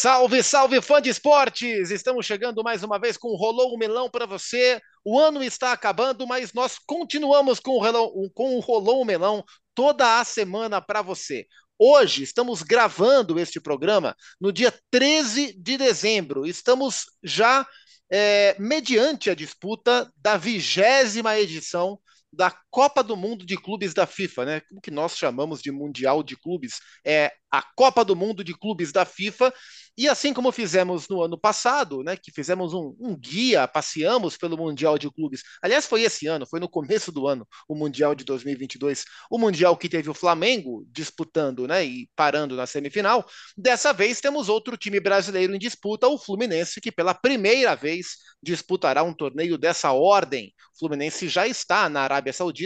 Salve, salve, fã de esportes! Estamos chegando mais uma vez com o Rolou o Melão para você. O ano está acabando, mas nós continuamos com o, Rolou, com o Rolou o Melão toda a semana para você. Hoje estamos gravando este programa no dia 13 de dezembro. Estamos já é, mediante a disputa da vigésima edição da Copa do Mundo de Clubes da FIFA, né? O que nós chamamos de Mundial de Clubes é a Copa do Mundo de Clubes da FIFA. E assim como fizemos no ano passado, né, que fizemos um, um, guia, passeamos pelo Mundial de Clubes. Aliás, foi esse ano, foi no começo do ano, o Mundial de 2022, o Mundial que teve o Flamengo disputando, né, e parando na semifinal. Dessa vez temos outro time brasileiro em disputa, o Fluminense, que pela primeira vez disputará um torneio dessa ordem. O Fluminense já está na Arábia Saudita,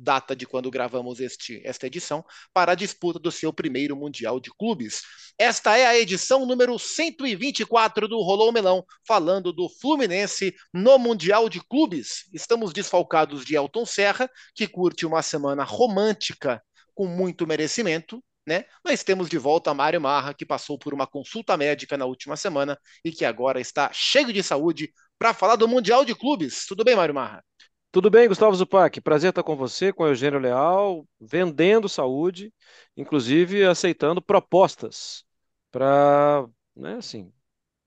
data de quando gravamos este, esta edição, para a disputa do seu primeiro Mundial de Clubes. Esta é a edição número 124 do Rolou Melão, falando do Fluminense no Mundial de Clubes. Estamos desfalcados de Elton Serra, que curte uma semana romântica com muito merecimento, né? Mas temos de volta Mário Marra, que passou por uma consulta médica na última semana e que agora está cheio de saúde para falar do Mundial de Clubes. Tudo bem, Mário Marra? Tudo bem, Gustavo Zupac? Prazer estar com você, com o Eugênio Leal, vendendo saúde, inclusive aceitando propostas para, né, assim,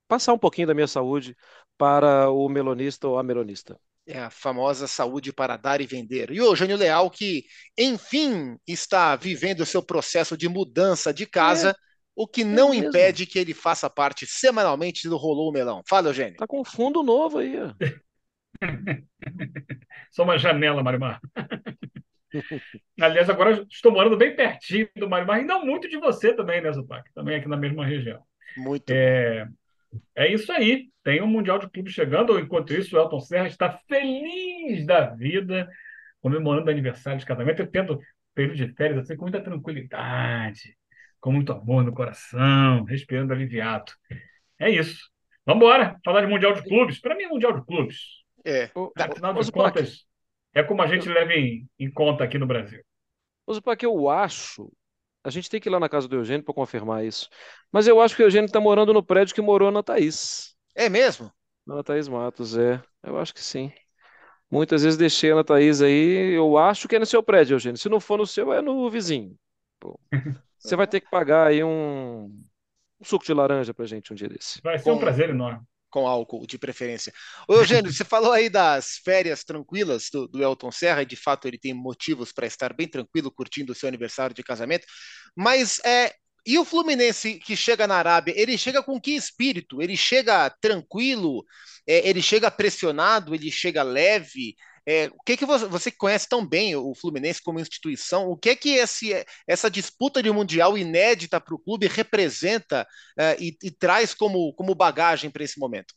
passar um pouquinho da minha saúde para o melonista ou a melonista. É a famosa saúde para dar e vender. E o Eugênio Leal, que, enfim, está vivendo o seu processo de mudança de casa, é, o que não é impede que ele faça parte semanalmente do Rolou Melão. Fala, Eugênio. Tá com fundo novo aí. Só uma janela, Marimar. Aliás, agora estou morando bem pertinho do Marimar e não muito de você também, né, Zupac? Também aqui na mesma região. Muito. É, é isso aí. Tem um Mundial de Clube chegando. Enquanto isso, o Elton Serra está feliz da vida, comemorando o aniversário de casamento e tendo período de férias assim, com muita tranquilidade, com muito amor no coração, respirando aliviado. É isso. Vamos embora, falar de Mundial de Clubes. Para mim, é Mundial de Clubes. É. Afinal de contas, é como a gente leva em, em conta aqui no Brasil. Mas para que eu acho, a gente tem que ir lá na casa do Eugênio para confirmar isso. Mas eu acho que o Eugênio está morando no prédio que morou na Thaís. É mesmo? Na Thaís Matos, é. Eu acho que sim. Muitas vezes deixei a Thaís aí, eu acho que é no seu prédio, Eugênio. Se não for no seu, é no vizinho. Pô. Você vai ter que pagar aí um, um suco de laranja pra gente um dia desse. Vai ser um prazer enorme com álcool, de preferência. Ô, Eugênio, você falou aí das férias tranquilas do, do Elton Serra, e de fato ele tem motivos para estar bem tranquilo curtindo o seu aniversário de casamento, mas é, e o Fluminense que chega na Arábia, ele chega com que espírito? Ele chega tranquilo? É, ele chega pressionado? Ele chega leve? É, o que que você, você conhece tão bem o Fluminense como instituição? O que que esse, essa disputa de mundial inédita para o clube representa é, e, e, traz como, como bagagem para esse momento?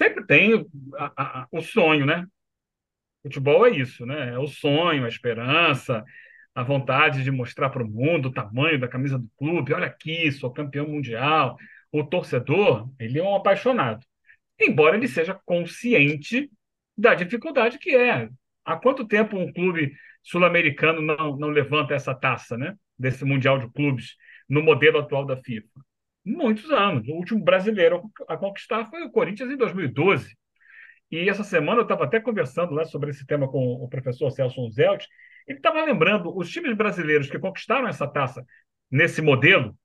Sempre tem a, a, o sonho, né? Futebol é isso, né? É o sonho, a esperança, a vontade de mostrar para o mundo o tamanho da camisa do clube. Olha aqui, sou campeão mundial. O torcedor, ele é um apaixonado. Embora ele seja consciente da dificuldade que é. Há quanto tempo um clube sul-americano não, não levanta essa taça, né? Desse Mundial de Clubes no modelo atual da FIFA? Muitos anos. O último brasileiro a conquistar foi o Corinthians em 2012. E essa semana eu estava até conversando lá sobre esse tema com o professor Celso Zelt. Ele estava lembrando os times brasileiros que conquistaram essa taça nesse modelo,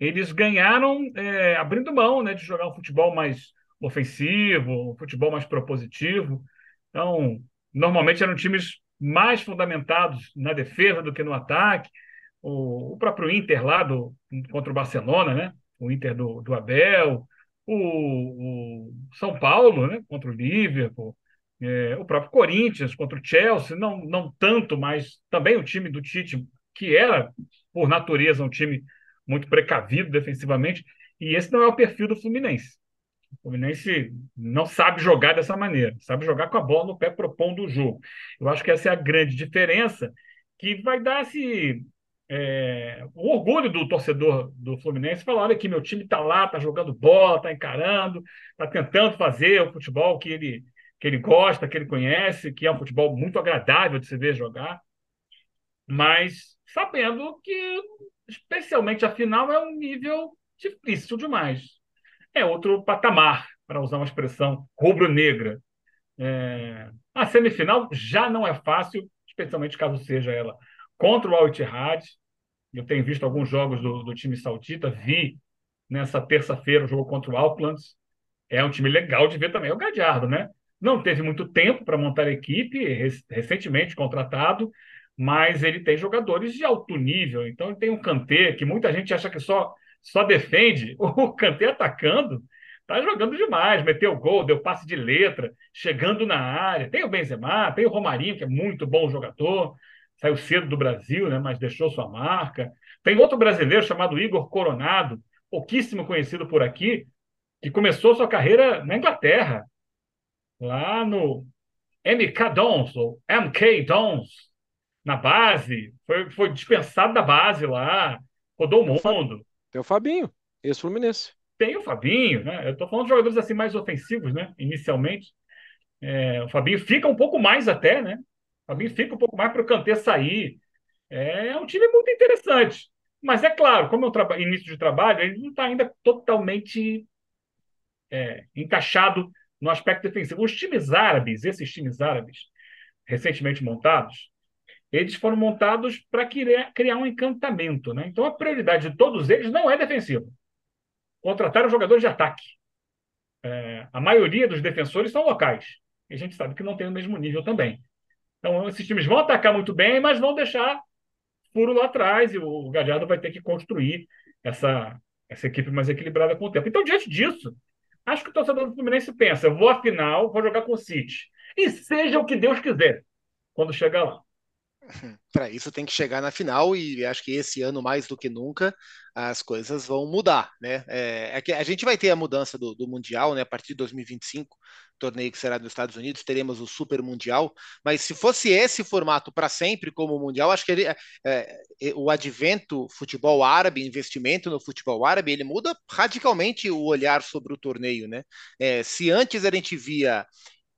eles ganharam é, abrindo mão né, de jogar um futebol mais ofensivo, um futebol mais propositivo. Então, normalmente eram times mais fundamentados na defesa do que no ataque. O, o próprio Inter lá do, contra o Barcelona, né? o Inter do, do Abel, o, o São Paulo né? contra o Liverpool, é, o próprio Corinthians contra o Chelsea, não, não tanto, mas também o time do Tite, que era, por natureza, um time muito precavido defensivamente, e esse não é o perfil do Fluminense. O Fluminense não sabe jogar dessa maneira, sabe jogar com a bola no pé propondo o jogo. Eu acho que essa é a grande diferença que vai dar esse, é, o orgulho do torcedor do Fluminense falar: olha aqui, meu time está lá, está jogando bola, está encarando, está tentando fazer o futebol que ele, que ele gosta, que ele conhece, que é um futebol muito agradável de se ver jogar, mas sabendo que especialmente a final, é um nível difícil demais. É outro patamar, para usar uma expressão rubro-negra. É... A semifinal já não é fácil, especialmente caso seja ela contra o Al-Ittihad. Eu tenho visto alguns jogos do, do time saudita, vi nessa terça-feira o jogo contra o Auckland. É um time legal de ver também. É o Gadiardo, né? Não teve muito tempo para montar a equipe, recentemente contratado, mas ele tem jogadores de alto nível. Então, ele tem um Kanté, que muita gente acha que só, só defende. O Kanté atacando, tá jogando demais. Meteu gol, deu passe de letra, chegando na área. Tem o Benzema, tem o Romarinho, que é muito bom jogador. Saiu cedo do Brasil, né, mas deixou sua marca. Tem outro brasileiro chamado Igor Coronado, pouquíssimo conhecido por aqui, que começou sua carreira na Inglaterra, lá no MK Dons, ou MK Dons, na base, foi, foi dispensado da base lá, rodou o mundo. Tem o Fabinho, ex-Fluminense. Tem o Fabinho, né? Eu estou falando de jogadores assim mais ofensivos, né? Inicialmente. É, o Fabinho fica um pouco mais até, né? O Fabinho fica um pouco mais para o Kanté sair. É um time muito interessante. Mas é claro, como é um início de trabalho, ele não está ainda totalmente é, encaixado no aspecto defensivo. Os times árabes, esses times árabes recentemente montados, eles foram montados para criar um encantamento. Né? Então, a prioridade de todos eles não é defensiva. Contrataram jogadores de ataque. É, a maioria dos defensores são locais. E a gente sabe que não tem o mesmo nível também. Então, esses times vão atacar muito bem, mas vão deixar furo lá atrás e o Gadiardo vai ter que construir essa, essa equipe mais equilibrada com o tempo. Então, diante disso, acho que o torcedor do Fluminense pensa: vou à final, vou jogar com o City. E seja o que Deus quiser quando chegar lá. Para isso tem que chegar na final e acho que esse ano mais do que nunca as coisas vão mudar, né? É, é que a gente vai ter a mudança do, do, mundial, né? A partir de 2025, torneio que será nos Estados Unidos, teremos o Super Mundial. Mas se fosse esse formato para sempre como o mundial, acho que ele, é, é, o advento futebol árabe, investimento no futebol árabe, ele muda radicalmente o olhar sobre o torneio, né? É, se antes a gente via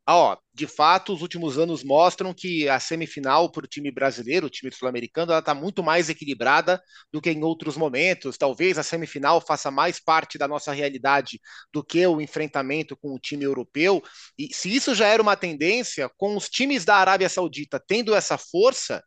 ah, ó, de fato, os últimos anos mostram que a semifinal para o time brasileiro, o time sul-americano, ela está muito mais equilibrada do que em outros momentos. Talvez a semifinal faça mais parte da nossa realidade do que o enfrentamento com o time europeu. E se isso já era uma tendência, com os times da Arábia Saudita tendo essa força,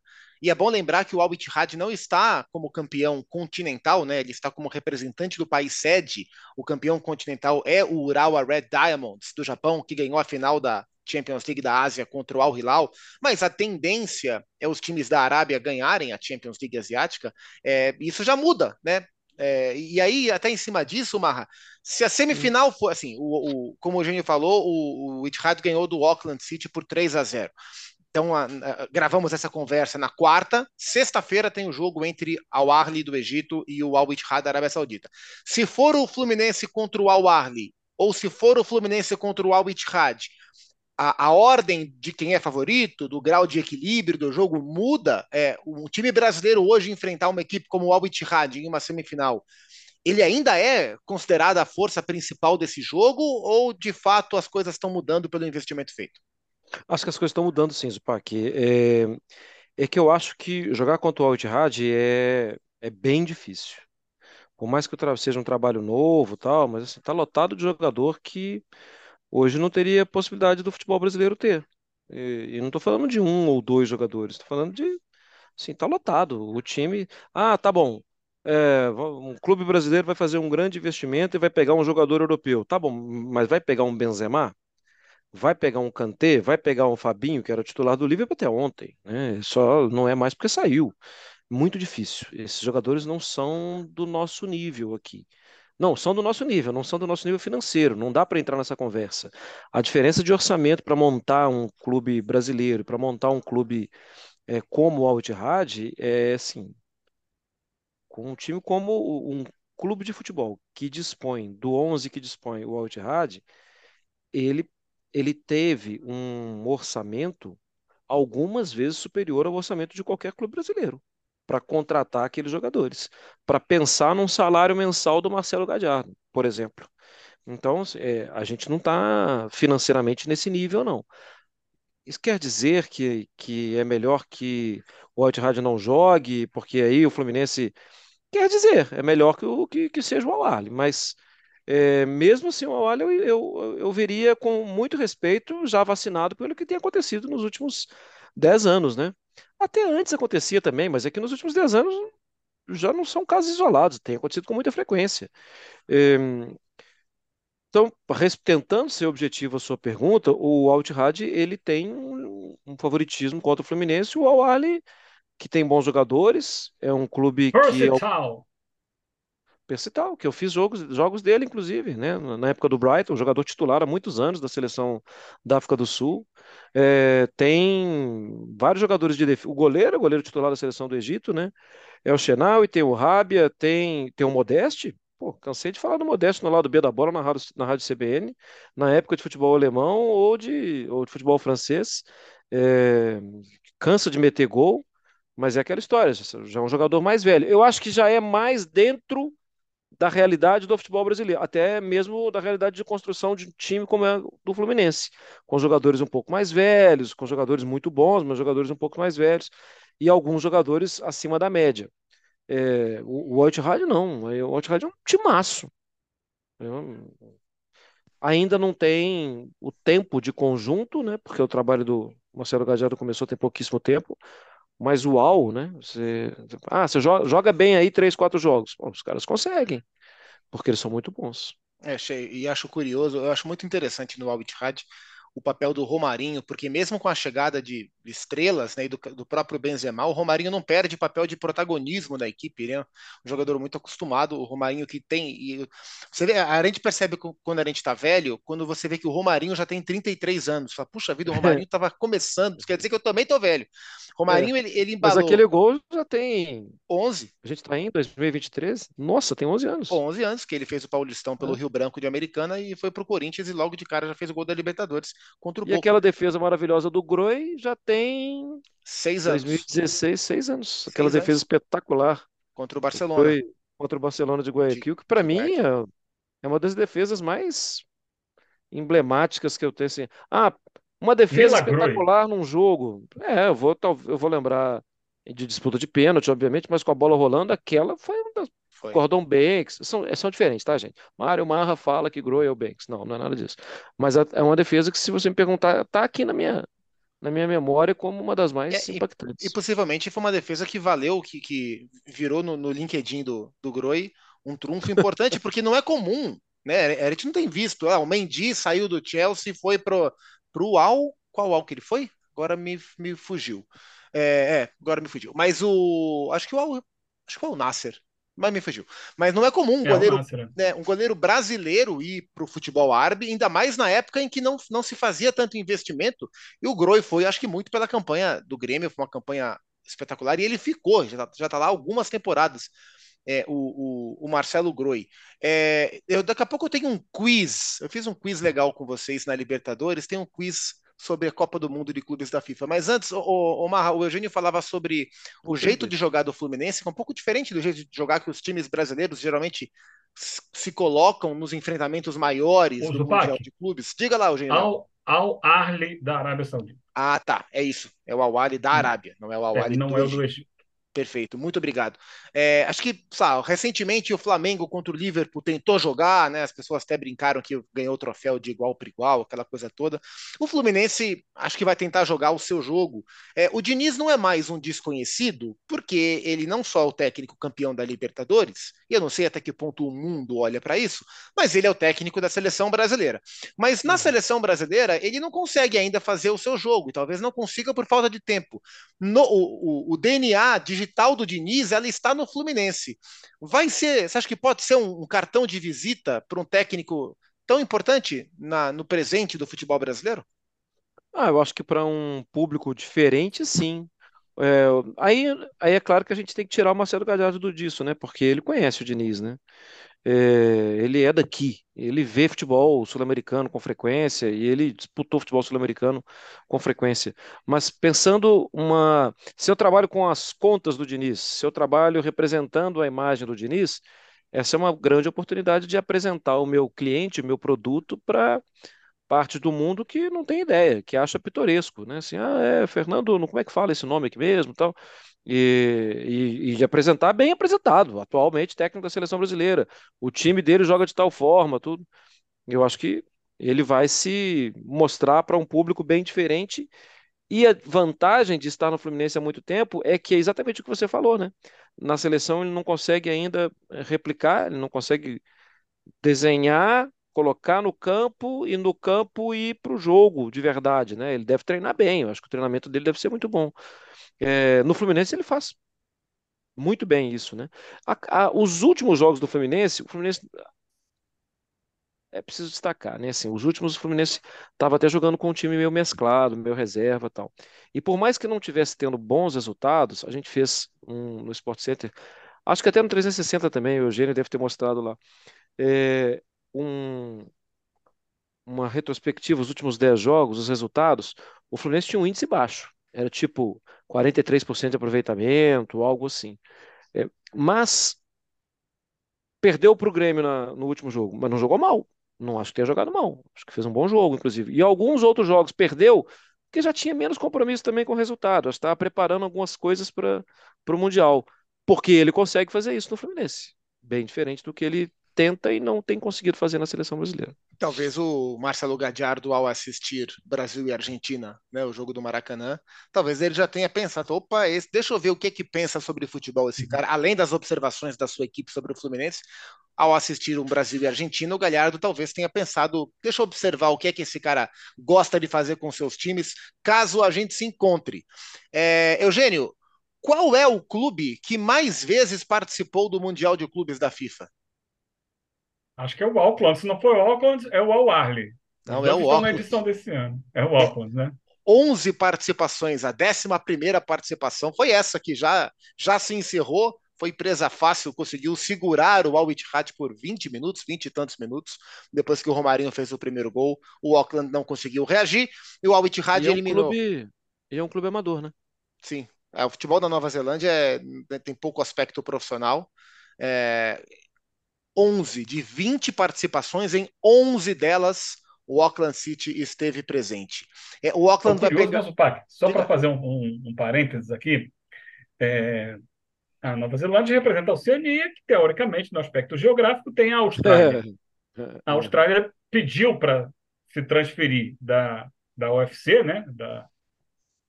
e é bom lembrar que o Al Ittihad não está como campeão continental, né? Ele está como representante do país sede. O campeão continental é o Urawa Red Diamonds do Japão, que ganhou a final da Champions League da Ásia contra o Al Hilal, mas a tendência é os times da Arábia ganharem a Champions League asiática. É, isso já muda, né? É, e aí, até em cima disso, Marra, se a semifinal for assim, o, o, como o Eugênio falou, o, o Itihad ganhou do Auckland City por 3 a 0. Então, a, a, gravamos essa conversa na quarta. Sexta-feira tem o jogo entre Al Ahly do Egito e o Al Ittihad da Arábia Saudita. Se for o Fluminense contra o Al Ahly ou se for o Fluminense contra o Al Ittihad, a, a, ordem de quem é favorito, do grau de equilíbrio do jogo muda. É, um time brasileiro hoje enfrentar uma equipe como o Al Ittihad em uma semifinal, ele ainda é considerado a força principal desse jogo ou de fato as coisas estão mudando pelo investimento feito? Acho que as coisas estão mudando sim, Zupac. É, é que eu acho que jogar contra o Al-Ittihad é, é bem difícil. Por mais que seja um trabalho novo, tal, mas assim, tá lotado de jogador que hoje não teria possibilidade do futebol brasileiro ter. E, e não estou falando de um ou dois jogadores, estou falando de, assim, tá lotado. O time, ah, tá bom. É, um clube brasileiro vai fazer um grande investimento e vai pegar um jogador europeu. Tá bom, mas vai pegar um Benzema? Vai pegar um Kanté, vai pegar um Fabinho, que era titular do Liverpool até ontem, né? Só não é mais porque saiu. Muito difícil. Esses jogadores não são do nosso nível aqui. Não, são do nosso nível, não são do nosso nível financeiro, não dá para entrar nessa conversa. A diferença de orçamento para montar um clube brasileiro, para montar um clube é, como o Al-Ittihad, é assim, com um time como um clube de futebol que dispõe do 11 que dispõe o Al-Ittihad, ele ele teve um orçamento algumas vezes superior ao orçamento de qualquer clube brasileiro para contratar aqueles jogadores, para pensar num salário mensal do Marcelo Gadiardo, por exemplo. Então, é, a gente não está financeiramente nesse nível, não. Isso quer dizer que, que é melhor que o Al não jogue, porque aí o Fluminense quer dizer, é melhor que, o, que, que seja o Al mas é, mesmo assim o Al eu, eu, eu veria com muito respeito, já vacinado pelo que tem acontecido nos últimos 10 anos, né? Até antes acontecia também, mas é que nos últimos 10 anos já não são casos isolados, tem acontecido com muita frequência. É, então, tentando ser objetivo a sua pergunta, o Al ele tem um, um, favoritismo contra o Fluminense, o Al que tem bons jogadores, é um clube Versatile. que é Percital, que eu fiz jogos, jogos dele, inclusive, né? Na época do Brighton, jogador titular há muitos anos da seleção da África do Sul. É, tem vários jogadores de defesa. O goleiro, o goleiro titular da seleção do Egito, né? É o Chenaui, tem o Rabia, tem, tem o Modeste. Pô, cansei de falar do Modeste no lado B da bola na rádio, na rádio CBN, na época de futebol alemão ou de, ou de futebol francês. É, cansa de meter gol, mas é aquela história, já é um jogador mais velho. Eu acho que já é mais dentro da realidade do futebol brasileiro, até mesmo da realidade de construção de um time como é do Fluminense, com jogadores um pouco mais velhos, com jogadores muito bons, mas jogadores um pouco mais velhos, e alguns jogadores acima da média. É, o, White não, o White Rádio é um timaço. É ainda não tem o tempo de conjunto, né? Porque o trabalho do Marcelo Gajardo começou tem pouquíssimo tempo, mas uau, né? Você, ah, você joga, joga bem aí três, quatro jogos. Bom, os caras conseguem, porque eles são muito bons. É, e acho curioso, eu acho muito interessante no Al Ittihad o papel do Romarinho, porque mesmo com a chegada de estrelas né, e do, do, próprio Benzema, o Romarinho não perde papel de protagonismo da equipe, né? Um jogador muito acostumado, o Romarinho que tem. E você vê, a gente percebe quando a gente está velho, quando você vê que o Romarinho já tem 33 anos. Fala, puxa vida, o Romarinho estava começando, quer dizer que eu também tô velho. Romarinho, é. ele, ele embalou. Mas aquele gol já tem 11. A gente está em 2023? Nossa, tem 11 anos. 11 anos, que ele fez o Paulistão pelo é. Rio Branco de Americana e foi pro Corinthians e logo de cara já fez o gol da Libertadores contra o E Boca. aquela defesa maravilhosa do Groi já tem seis anos. 2016, seis anos. Seis aquela anos. defesa espetacular contra o Barcelona. Foi contra o Barcelona de Guayaquil, que para mim é, é uma das defesas mais emblemáticas que eu tenho assim. Ah, uma defesa espetacular num jogo. É, eu vou, eu vou lembrar de disputa de pênalti, obviamente, mas com a bola rolando, aquela foi uma das. Foi. Gordon Banks, são, são diferentes, tá, gente? Mário Marra fala que Groy é o Banks. Não, não é nada disso. Mas é uma defesa que, se você me perguntar, tá aqui na minha, na minha memória como uma das mais é, impactantes. E, e, possivelmente foi uma defesa que valeu, que, que virou no, no LinkedIn do, do Groi um trunfo importante, porque não é comum, né? A gente não tem visto. Ah, o Mendy saiu do Chelsea e foi pro, pro Al. Qual Al que ele foi? Agora me, me fugiu. É, é, agora me fugiu. Mas o. Acho que o Al. Acho que foi o Nasser mas me fugiu. Mas não é comum um, é goleiro, né, um goleiro brasileiro ir para o futebol árabe, ainda mais na época em que não, não se fazia tanto investimento. E o Groi foi, acho que muito pela campanha do Grêmio, foi uma campanha espetacular, e ele ficou, já está tá lá algumas temporadas. É, o, o, o, Marcelo Groi. É, eu, daqui a pouco eu tenho um quiz. Eu fiz um quiz legal com vocês na Libertadores. Tem um quiz sobre a Copa do Mundo de Clubes da FIFA. Mas antes, o, o, Marra, o Eugênio falava sobre o Entendi. jeito de jogar do Fluminense, que é um pouco diferente do jeito de jogar que os times brasileiros geralmente se colocam nos enfrentamentos maiores o do Zupac. Mundial de Clubes. Diga lá, Eugênio. Ao, ao Arle da Arábia Saudita. Ah, tá. É isso. É o Al da Arábia, não é o Al é, não do é o do Egito. Perfeito, muito obrigado. É, acho que, sabe, recentemente o Flamengo contra o Liverpool tentou jogar, né? As pessoas até brincaram que ganhou o troféu de igual para igual, aquela coisa toda. O Fluminense acho que vai tentar jogar o seu jogo. É, o Diniz não é mais um desconhecido, porque ele não só é o técnico campeão da Libertadores, e eu não sei até que ponto o mundo olha para isso, mas ele é o técnico da seleção brasileira. Mas na uhum. seleção brasileira, ele não consegue ainda fazer o seu jogo, e talvez não consiga por falta de tempo. No, o, o, o DNA digital do Diniz, ela está no Fluminense. Vai ser, você acha que pode ser um, um cartão de visita para um técnico tão importante na, no presente do futebol brasileiro? Ah, eu acho que para um público diferente, sim. É, aí, aí é claro que a gente tem que tirar o Marcelo Galhardo disso, né? Porque ele conhece o Diniz, né? É, ele é daqui, ele vê futebol sul-americano com frequência e ele disputou futebol sul-americano com frequência. Mas pensando uma, se eu trabalho com as contas do Diniz, se eu trabalho representando a imagem do Diniz, essa é uma grande oportunidade de apresentar o meu cliente, o meu produto para parte do mundo que não tem ideia, que acha pitoresco, né? Assim, ah, é, Fernando, como é que fala esse nome aqui mesmo, tal. E, e, e apresentar bem apresentado, atualmente técnico da seleção brasileira. O time dele joga de tal forma, tudo. Eu acho que ele vai se mostrar para um público bem diferente. E a vantagem de estar no Fluminense há muito tempo é que é exatamente o que você falou, né? Na seleção ele não consegue ainda replicar, ele não consegue desenhar colocar no campo e no campo ir para o jogo de verdade, né? Ele deve treinar bem, eu acho que o treinamento dele deve ser muito bom. É, no Fluminense ele faz muito bem isso, né? A, a, os últimos jogos do Fluminense, o Fluminense é preciso destacar, né? Assim, os últimos o Fluminense estava até jogando com um time meio mesclado, meio reserva, tal. E por mais que não tivesse tendo bons resultados, a gente fez um, no Sport Center, acho que até no 360 também, o Eugênio deve ter mostrado lá. É, um, uma retrospectiva, os últimos 10 jogos, os resultados, o Fluminense tinha um índice baixo. Era tipo 43% de aproveitamento, algo assim. É, mas perdeu para o Grêmio na, no último jogo, mas não jogou mal. Não acho que tenha jogado mal. Acho que fez um bom jogo, inclusive. E alguns outros jogos perdeu, porque já tinha menos compromisso também com o resultado. Estava preparando algumas coisas para o Mundial. Porque ele consegue fazer isso no Fluminense. Bem diferente do que ele tenta e não tem conseguido fazer na seleção brasileira. Talvez o Marcelo Gadiardo, ao assistir Brasil e Argentina, né, o jogo do Maracanã, talvez ele já tenha pensado: opa, esse, deixa eu ver o que, que pensa sobre futebol esse cara, além das observações da sua equipe sobre o Fluminense. Ao assistir um Brasil e Argentina, o Galhardo talvez tenha pensado: deixa eu observar o que é que esse cara gosta de fazer com seus times, caso a gente se encontre. É, Eugênio, qual é o clube que mais vezes participou do Mundial de Clubes da FIFA? Acho que é o Auckland. Se não for o Auckland, é o Al Arley. Não, é o Auckland. na edição desse ano. É o Auckland, né? 11 participações. A 11 participação foi essa que já, já se encerrou. Foi presa fácil, conseguiu segurar o Al Ittihad por 20 minutos, 20 e tantos minutos, depois que o Romarinho fez o primeiro gol. O Auckland não conseguiu reagir e o Al Ittihad e é um eliminou. Clube, e é um clube amador, né? Sim. É, o futebol da Nova Zelândia é, tem pouco aspecto profissional. É, 11 de 20 participações, em 11 delas o Auckland City esteve presente. É, o Auckland vai pegar... Zupac, só para fazer um, um, um, parênteses aqui, é, a Nova Zelândia representa a Oceania, que teoricamente, no aspecto geográfico, tem a Austrália. A Austrália pediu para se transferir da, da UFC, né, da,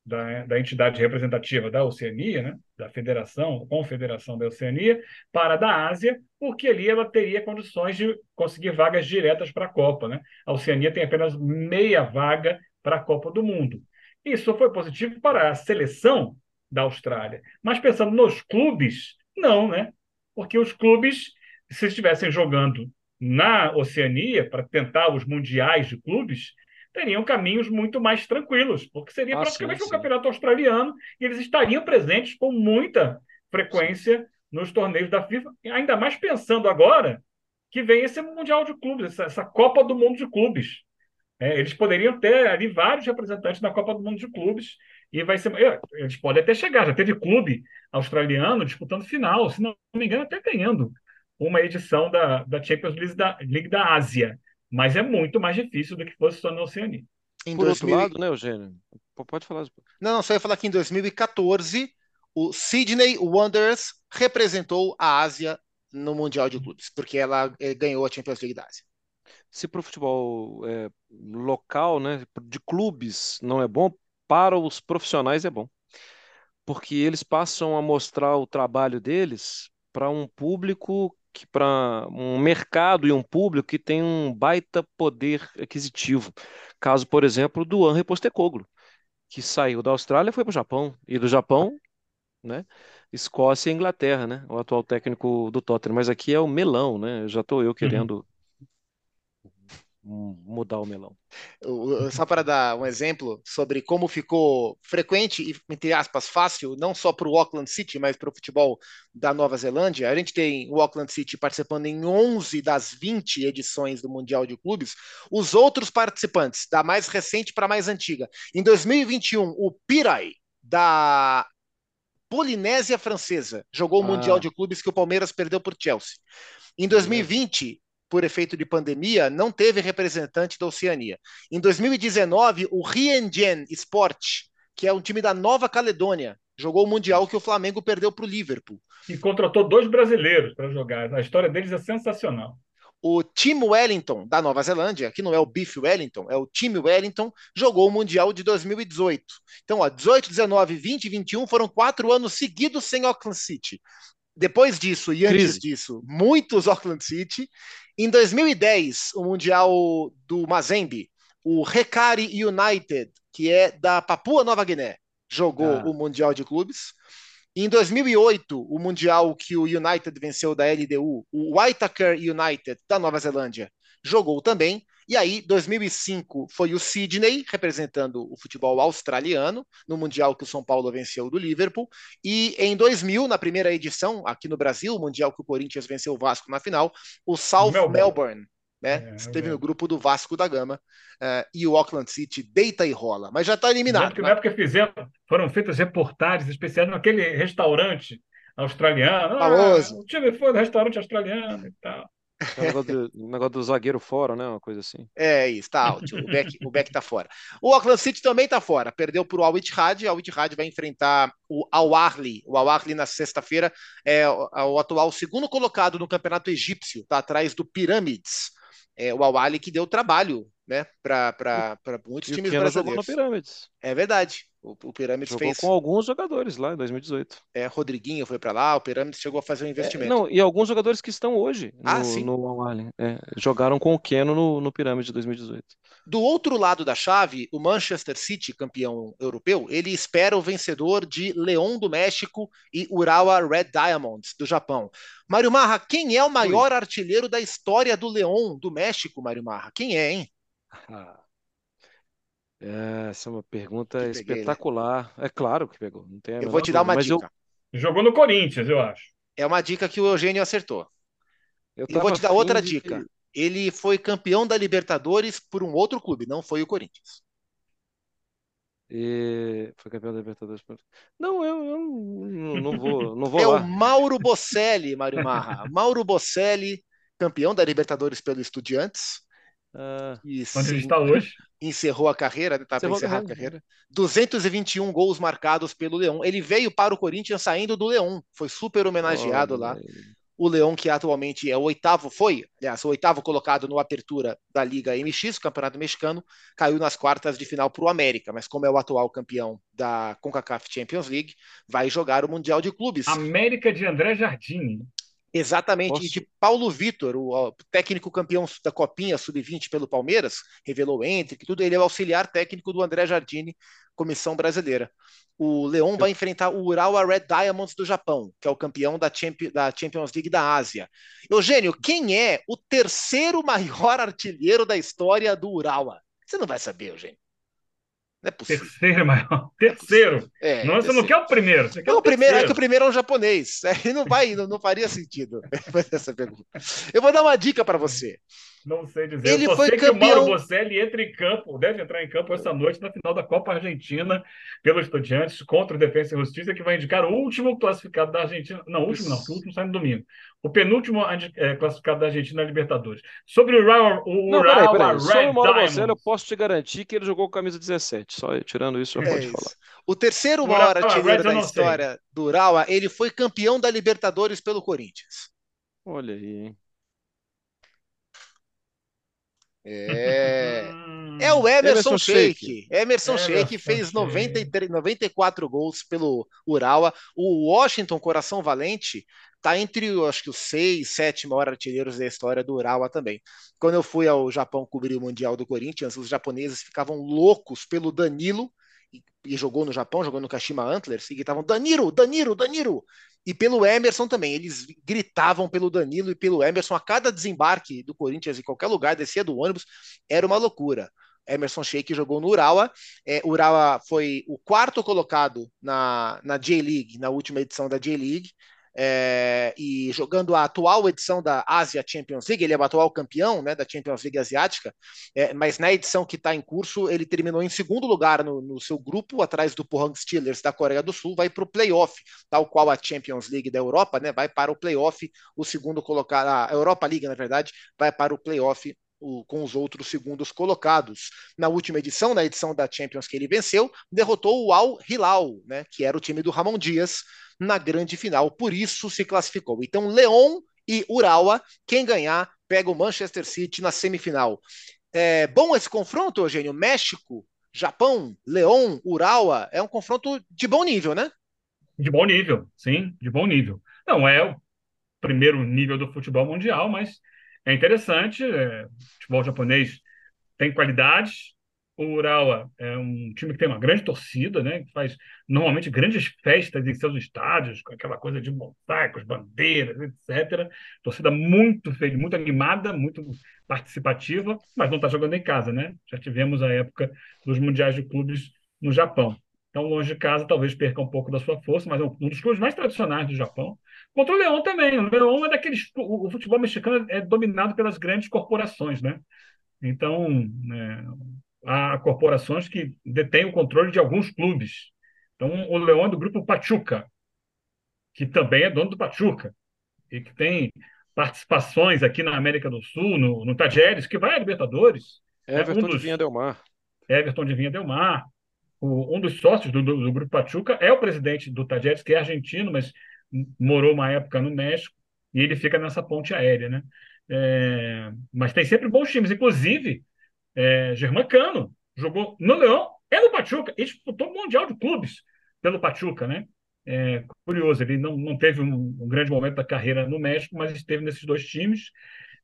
da, da entidade representativa da Oceania, né, da Federação, Confederação da Oceania, para da Ásia, porque ali ela teria condições de conseguir vagas diretas para a Copa. Né? A Oceania tem apenas meia vaga para a Copa do Mundo. Isso foi positivo para a seleção da Austrália. Mas pensando nos clubes, não, né? Porque os clubes, se estivessem jogando na Oceania para tentar os mundiais de clubes, teriam caminhos muito mais tranquilos, porque seria ah, praticamente sim, sim. um campeonato australiano e eles estariam presentes com muita frequência sim. nos torneios da FIFA, ainda mais pensando agora que vem esse Mundial de Clubes, essa, essa Copa do Mundo de Clubes. É, eles poderiam ter ali vários representantes na Copa do Mundo de Clubes e vai ser. É, eles podem até chegar, já teve clube australiano disputando final, se não me engano, até ganhando uma edição da, da Champions League da, League da Ásia mas é muito mais difícil do que fosse só na Oceania. Em Por 2000... outro lado, né, Eugênio? Pode falar. Não, não, só ia falar que em 2014 o Sydney Wanderers representou a Ásia no Mundial de Clubes, porque ela eh, ganhou a Champions League da Ásia. Se para o futebol é, local, né, de clubes, não é bom, para os profissionais é bom. Porque eles passam a mostrar o trabalho deles para um público para um mercado e um público que tem um baita poder aquisitivo. Caso, por exemplo, do Henri Postecoglou, que saiu da Austrália e foi para o Japão, e do Japão, né, Escócia e Inglaterra, né, o atual técnico do Tottenham. Mas aqui é o melão, né, já estou eu uhum. querendo uhum mudar o melão. Só para dar um exemplo sobre como ficou frequente e, entre aspas, fácil, não só para o Auckland City, mas para o futebol da Nova Zelândia. A gente tem o Auckland City participando em 11 das 20 edições do Mundial de Clubes. Os outros participantes, da mais recente para a mais antiga. Em 2021, o Pirai, da Polinésia Francesa, jogou o ah. Mundial de Clubes que o Palmeiras perdeu por Chelsea. Em 2020, por efeito de pandemia, não teve representante da Oceania. Em 2019, o Riengen Sport, que é um time da Nova Caledônia, jogou o Mundial que o Flamengo perdeu para o Liverpool. E contratou dois brasileiros para jogar. A história deles é sensacional. O Tim Wellington, da Nova Zelândia, que não é o Biff Wellington, é o time Wellington, jogou o Mundial de 2018. Então, ó, 18, 19, 20 e 21 foram quatro anos seguidos sem Auckland City. Depois disso e antes Crise. disso, muitos Auckland City. Em 2010, o Mundial do Mazembe, o Recari United, que é da Papua Nova Guiné, jogou ah. o Mundial de Clubes. Em 2008, o Mundial que o United venceu da LDU, o Waitakere United da Nova Zelândia, jogou também. E aí, 2005 foi o Sydney, representando o futebol australiano, no Mundial que o São Paulo venceu do Liverpool. E em 2000, na primeira edição, aqui no Brasil, o Mundial que o Corinthians venceu o Vasco na final, o South Melbourne, Melbourne né? É, Esteve é. no grupo do Vasco da Gama uh, e o Auckland City deita e rola, mas já está eliminado. Que na época fizeram, foram feitas reportagens especiais naquele restaurante australiano. Ah, o time foi do restaurante australiano e tal. O negócio, do, negócio do zagueiro fora, né? Uma coisa assim. É isso, tá out. O Beck, o Beck tá fora. O Auckland City também tá fora. Perdeu para o Al Ittihad. Al Ittihad vai enfrentar o Al. O Al na sexta-feira é o, é o, atual segundo colocado no campeonato egípcio. Tá atrás do Pirâmides. É, o Al que deu trabalho né, para muitos e times brasileiros. Jogou no Pirâmides. É verdade. O, o Pirâmides jogou fez. com alguns jogadores lá em 2018. É, Rodriguinho foi para lá, o Pirâmides chegou a fazer um é, investimento. É, não, e alguns jogadores que estão hoje ah, no, ah, sim. no é, jogaram com o Keno no, no Pirâmide de 2018. Do outro lado da chave, o Manchester City, campeão europeu, ele espera o vencedor de Leão do México e Urawa Red Diamonds do Japão. Mário Marra, quem é o maior Ui. artilheiro da história do Leão do México, Mário Marra? Quem é, hein? Ah. É, essa é uma pergunta peguei, né? espetacular. Né? É claro que pegou. Não tem eu vou te dar uma dica. Eu... Jogou no Corinthians, eu acho. É uma dica que o Eugênio acertou. Eu, eu vou te dar outra de... dica. Ele foi campeão da Libertadores por um outro clube, não foi o Corinthians. E... Foi campeão da Libertadores. Não, eu, eu não vou, não vou é lá. o Mauro Bocelli, Mário Marra. Mauro Bocelli, campeão da Libertadores pelo Estudiantes. Uh, Onde ele está hoje? Encerrou a carreira, está para encerrar a carreira. 221 gols marcados pelo Leão. Ele veio para o Corinthians saindo do Leão. Foi super homenageado oh, lá. O Leão, que atualmente é o oitavo, foi, aliás, o oitavo colocado no apertura da Liga MX, o Campeonato Mexicano, caiu nas quartas de final para o América, mas como é o atual campeão da CONCACAF Champions League, vai jogar o Mundial de Clubes. América de André Jardine. Exatamente, e de Paulo Vitor, o, técnico campeão da Copinha Sub-20 pelo Palmeiras, revelou entre que tudo, ele é o auxiliar técnico do André Jardine, comissão brasileira. O Leão vai enfrentar o Urawa Red Diamonds do Japão, que é o campeão da, Champions, da Champions League da Ásia. Eugênio, quem é o terceiro maior artilheiro da história do Urawa? Você não vai saber, Eugênio. Não é possível. Terceiro maior. Terceiro. É, não, você não quer o primeiro. Você quer não, o, primeiro é que o primeiro é um japonês. Aí não vai, não, não faria sentido essa pergunta. Eu vou dar uma dica para você. Não sei dizer. Ele Eu só foi sei campeão... que o Mauro Bocelli entra em campo, deve entrar em campo essa noite na final da Copa Argentina pelo Estudiantes contra o Defensa e Justiça, que vai indicar o último classificado da Argentina. Não, o último não, o último sai no domingo. O penúltimo é, classificado da Argentina na Libertadores. Sobre o Raul, o não, peraí, peraí. Sobre o Mauro Bocelli, eu posso te garantir que ele jogou com camisa 17. Só tirando isso, eu é posso falar. O terceiro maior artilheiro da história do Urawa, ele foi campeão da Libertadores pelo Corinthians. Olha aí, hein? É. É o Emerson, Emerson Sheik. Emerson Sheik fez 93, 94 gols pelo Urawa. O Washington Coração Valente está entre, acho que, os seis, sete maiores artilheiros da história do Urawa também. Quando eu fui ao Japão cobrir o Mundial do Corinthians, os japoneses ficavam loucos pelo Danilo, e, e jogou no Japão, jogou no Kashima Antlers, e gritavam Danilo, Danilo, Danilo e pelo Emerson também. Eles gritavam pelo Danilo e pelo Emerson a cada desembarque do Corinthians em qualquer lugar, descia do ônibus, era uma loucura. Emerson Sheik jogou no Urawa. É, Urawa foi o quarto colocado na, na J-League, na última edição da J-League. É, e jogando a atual edição da Asia Champions League, ele é o atual campeão né, da Champions League Asiática, é, mas na edição que está em curso, ele terminou em segundo lugar no, no seu grupo, atrás do Pohang Steelers da Coreia do Sul, vai para o playoff, tal qual a Champions League da Europa, né, vai para o playoff, o segundo colocado, a Europa League, na verdade, vai para o playoff o, com os outros segundos colocados. Na última edição, na edição da Champions que ele venceu, derrotou o Al Hilal, né, que era o time do Ramon Dias, na grande final. Por isso se classificou. Então, Leon e Urawa, quem ganhar, pega o Manchester City na semifinal. É bom esse confronto, Eugênio? México, Japão, Leon, Urawa, é um confronto de bom nível, né? De bom nível, sim, de bom nível. Não é o primeiro nível do futebol mundial, mas é interessante. É, futebol japonês tem qualidades. O Urawa é um time que tem uma grande torcida, né? Que faz normalmente grandes festas em seus estádios, com aquela coisa de mosaicos, bandeiras, etc. Torcida muito feliz, muito animada, muito participativa, mas não está jogando em casa, né? Já tivemos a época dos mundiais de clubes no Japão. Então, longe de casa, talvez perca um pouco da sua força, mas é um dos clubes mais tradicionais do Japão. Contra o Leão também. O Leão é daqueles. O futebol mexicano é dominado pelas grandes corporações, né? Então, é, há corporações que detêm o controle de alguns clubes. Então, o Leão é do grupo Pachuca, que também é dono do Pachuca, e que tem participações aqui na América do Sul, no, no Tajeres, que vai a Libertadores. Né? Everton né? um dos, de Vinha Del Mar. Everton de Vinha Del Mar. O, um dos sócios do, do, do, grupo Pachuca é o presidente do Tajeres, que é argentino, mas morou uma época no México, e ele fica nessa ponte aérea, né? É, mas tem sempre bons times, inclusive é, Germancano jogou no Leão e no Pachuca, e disputou o Mundial de Clubes pelo Pachuca, né? É, curioso, ele não, não teve um, um, grande momento da carreira no México, mas esteve nesses dois times.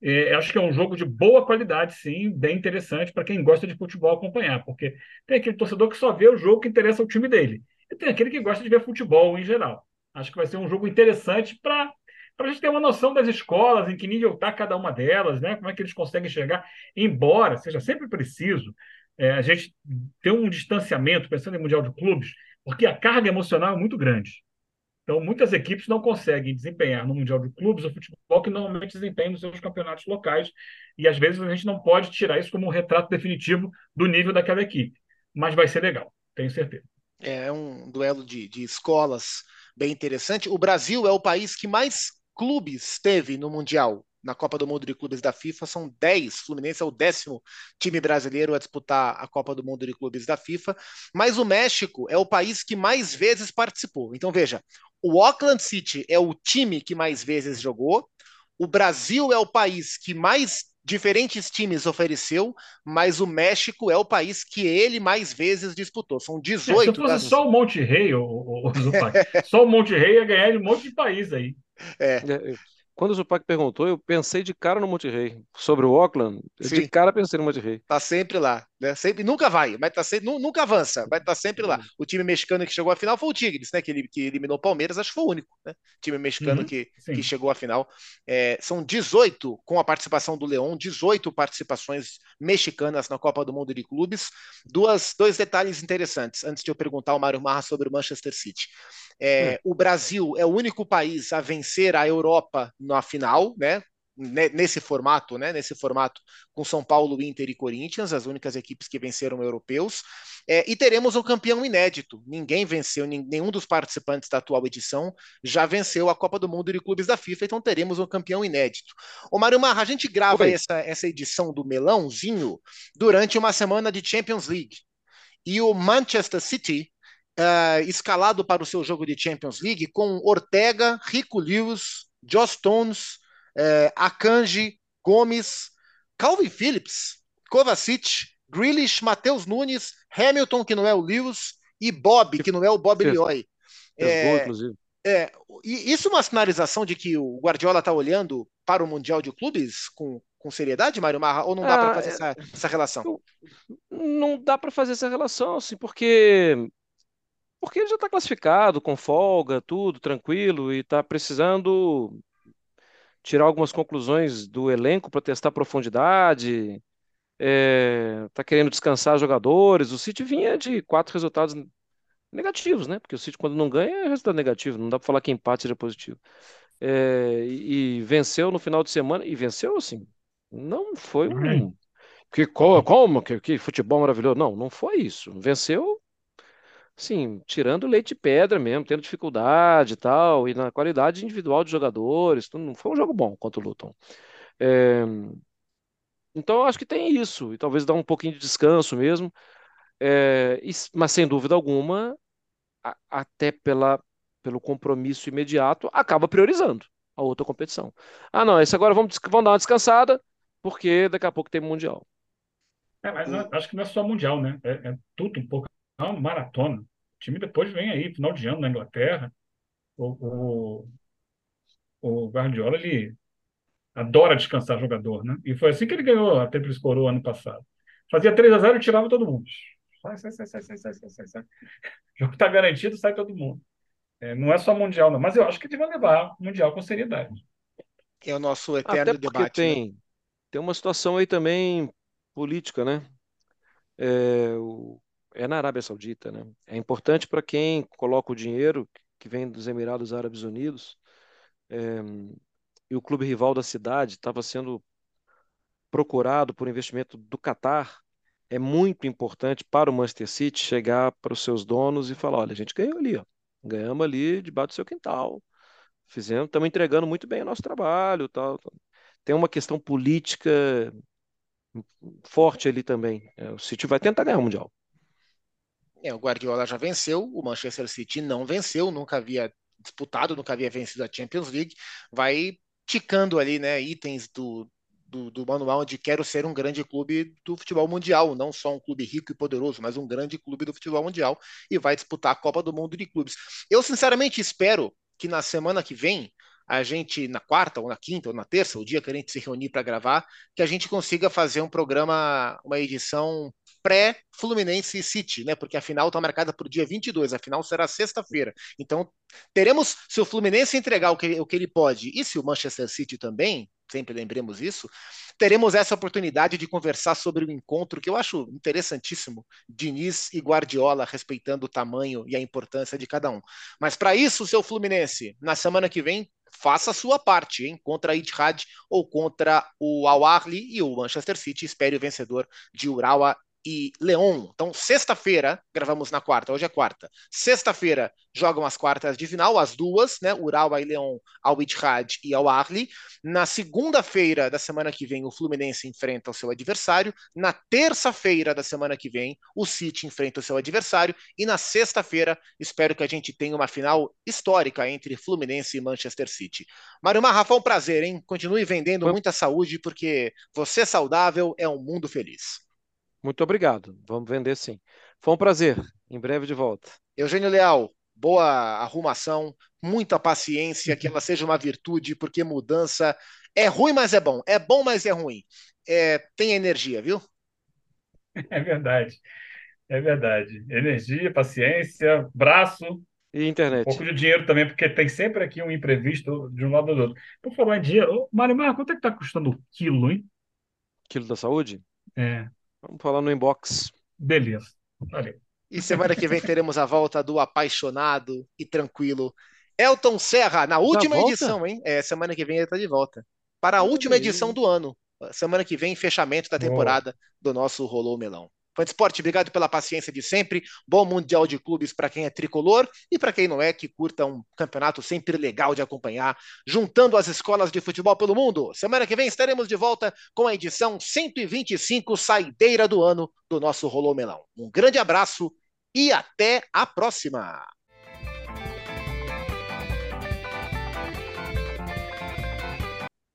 É, acho que é um jogo de boa qualidade, sim, bem interessante para quem gosta de futebol acompanhar, porque tem aquele torcedor que só vê o jogo que interessa ao time dele, e tem aquele que gosta de ver futebol em geral. Acho que vai ser um jogo interessante para para a gente ter uma noção das escolas, em que nível está cada uma delas, né? como é que eles conseguem chegar, embora seja sempre preciso é, a gente ter um distanciamento, pensando em Mundial de Clubes, porque a carga emocional é muito grande. Então, muitas equipes não conseguem desempenhar no Mundial de Clubes o futebol que normalmente desempenham nos seus campeonatos locais, e às vezes a gente não pode tirar isso como um retrato definitivo do nível daquela equipe. Mas vai ser legal, tenho certeza. É um duelo de, de escolas bem interessante. O Brasil é o país que mais clubes teve no Mundial. Na Copa do Mundo de Clubes da FIFA são 10. Fluminense é o décimo time brasileiro a disputar a Copa do Mundo de Clubes da FIFA. Mas o México é o país que mais vezes participou. Então veja, o Auckland City é o time que mais vezes jogou. O Brasil é o país que mais diferentes times ofereceu, mas o México é o país que ele mais vezes disputou. São 18. É, se fosse das... só o Monte Rei, o, o, o só o Monte Rei ia ganhar de um monte de país aí. É. quando o Zupac perguntou, eu pensei de cara no Monte Rei. Sobre o Auckland, de cara pensei no Monte Rei. Tá sempre lá, né? Sempre, nunca vai, mas tá sempre, nunca avança, vai estar tá sempre lá. Uhum. O time mexicano que chegou à final foi o Tigres, né? Que, que eliminou o Palmeiras, acho que foi o único, né? Time mexicano uhum, que, que chegou à final. É, são 18, com a participação do Leão, 18 participações mexicanas na Copa do Mundo de Clubes. Duas, dois detalhes interessantes, antes de eu perguntar ao Mário Marra sobre o Manchester City. É, hum. O Brasil é o único país a vencer a Europa na final, né? Nesse formato, né? Nesse formato com São Paulo, Inter e Corinthians, as únicas equipes que venceram europeus. É, e teremos um campeão inédito. Ninguém venceu, nenhum dos participantes da atual edição já venceu a Copa do Mundo de Clubes da FIFA, então teremos um campeão inédito. Ô Mário Marra, a gente grava essa, essa edição do Melãozinho durante uma semana de Champions League. E o Manchester City uh, escalado para o seu jogo de Champions League com Ortega, Rico Lewis, Josh Stones, uh, Akanji, Gomes, Calvin Phillips, Kovacic, Grealish, Matheus Nunes, Hamilton, que não é o Lewis, e Bob, que não é o Bob Lioy. É, inclusive. É, e isso é uma sinalização de que o Guardiola está olhando para o Mundial de Clubes com, com seriedade, Mário Marra? Ou não dá ah, para fazer é, essa, essa relação? Não dá para fazer essa relação, assim, porque porque ele já está classificado, com folga, tudo tranquilo, e está precisando tirar algumas conclusões do elenco para testar profundidade. Está é, tá querendo descansar jogadores. O City vinha de quatro resultados negativos, né? Porque o City, quando não ganha, é resultado negativo. Não dá para falar que empate seja positivo. É, e, e venceu no final de semana, e venceu assim. Não foi um. Que, como? Que, que futebol maravilhoso. Não, não foi isso. Venceu, sim, tirando leite e pedra mesmo, tendo dificuldade e tal, e na qualidade individual de jogadores. Não foi um jogo bom contra o Luton. É, então, eu acho que tem isso, e talvez dar um pouquinho de descanso mesmo. É, e, mas sem dúvida alguma, a, até pela, pelo compromisso imediato, acaba priorizando a outra competição. Ah, não, esse agora vamos, vamos dar uma descansada, porque daqui a pouco tem Mundial. É, mas não, acho que não é só Mundial, né? É, é tudo um pouco. Uma maratona. O time depois vem aí, final de ano na Inglaterra. O, o, o Guardiola, ele adora descansar jogador, né? E foi assim que ele ganhou a Tríplice Coroa ano passado. Fazia 3 a 0 e tirava todo mundo. Sai, sai, sai, sai, sai, sai, sai, sai. O jogo está garantido, sai todo mundo. É, não é só Mundial, não. Mas eu acho que ele vai levar Mundial com seriedade. É o nosso eterno Até porque debate. né? tem, tem uma situação aí também política, né? É, o- é na Arábia Saudita, né? É importante para quem coloca o dinheiro que vem dos Emirados Árabes Unidos. é, e o clube rival da cidade estava sendo procurado por investimento do Catar. É muito importante para o Manchester City chegar para os seus donos e falar: olha, a gente ganhou ali, ó. Ganhamos ali debaixo do seu quintal. Fizemos, estamos entregando muito bem o nosso trabalho, tal. tal. Tem uma questão política forte ali também. É, o City vai tentar ganhar o Mundial. É, o Guardiola já venceu, o Manchester City não venceu, nunca havia disputado, nunca havia vencido a Champions League. Vai ticando ali, né, itens do, do, do manual de quero ser um grande clube do futebol mundial, não só um clube rico e poderoso, mas um grande clube do futebol mundial e vai disputar a Copa do Mundo de Clubes. Eu sinceramente espero que na semana que vem a gente, na quarta, ou na quinta, ou na terça, o dia que a gente se reunir para gravar, que a gente consiga fazer um programa, uma edição pré-Fluminense e City, né? Porque a final está marcada para o dia 22, a final será sexta-feira. Então, teremos, se o Fluminense entregar o que, o que ele pode, e se o Manchester City também, sempre lembremos isso, teremos essa oportunidade de conversar sobre o encontro que eu acho interessantíssimo, Diniz e Guardiola, respeitando o tamanho e a importância de cada um. Mas para isso, seu Fluminense, na semana que vem, faça a sua parte, hein? Contra a Itihad ou contra o Al Ahly e o Manchester City. Espere o vencedor de Urawa e Leon. Então, sexta-feira, gravamos na quarta, hoje é quarta. Sexta-feira jogam as quartas de final, as duas, né? Urawa e Leon, Al Ittihad e Al Ahly. Na segunda-feira da semana que vem, o Fluminense enfrenta o seu adversário. Na terça-feira da semana que vem, o City enfrenta o seu adversário. E na sexta-feira, espero que a gente tenha uma final histórica entre Fluminense e Manchester City. Mário Marra, foi um prazer, hein? Continue vendendo muita saúde, porque você saudável é um mundo feliz. Muito obrigado. Vamos vender sim. Foi um prazer. Em breve de volta. Eugênio Leal, boa arrumação, muita paciência, que ela seja uma virtude, porque mudança é ruim, mas é bom. É bom, mas é ruim. É, tem energia, viu? É verdade. É verdade. Energia, paciência, braço, E internet. um pouco de dinheiro também, porque tem sempre aqui um imprevisto de um lado ou do outro. Por falar em dinheiro, Mário Mar, quanto é que tá custando o quilo, hein? Quilo da saúde? É, Vamos falar no inbox. beleza. Valeu. E semana que vem teremos a volta do apaixonado e tranquilo Elton Serra, na última volta? edição, hein? É, semana que vem ele está de volta. Para a última edição do ano. Semana que vem, fechamento da Boa. temporada do nosso Rolou Melão. Fã de Esporte, obrigado pela paciência de sempre. Bom Mundial de Clubes para quem é tricolor e para quem não é, que curta um campeonato sempre legal de acompanhar, juntando as escolas de futebol pelo mundo. Semana que vem estaremos de volta com a edição 125, saideira do ano do nosso Rolou Melão. Um grande abraço e até a próxima!